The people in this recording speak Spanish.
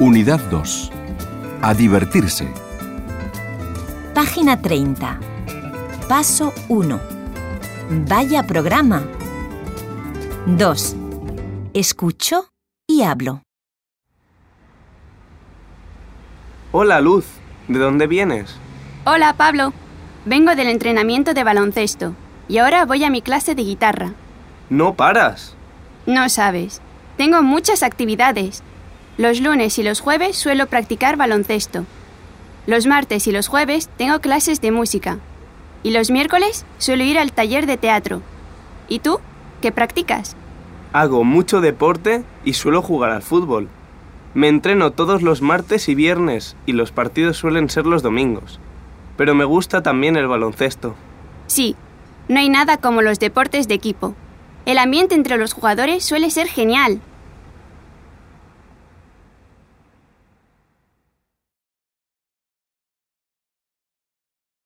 Unidad 2. A divertirse. Página 30. Paso 1. Vaya programa. 2. Escucho y hablo. Hola, Luz. ¿De dónde vienes? Hola, Pablo. Vengo del entrenamiento de baloncesto y ahora voy a mi clase de guitarra. No paras. No sabes. Tengo muchas actividades. Los lunes y los jueves suelo practicar baloncesto. Los martes y los jueves tengo clases de música. Y los miércoles suelo ir al taller de teatro. ¿Y tú? ¿Qué practicas? Hago mucho deporte y suelo jugar al fútbol. Me entreno todos los martes y viernes y los partidos suelen ser los domingos. Pero me gusta también el baloncesto. Sí, no hay nada como los deportes de equipo. El ambiente entre los jugadores suele ser genial.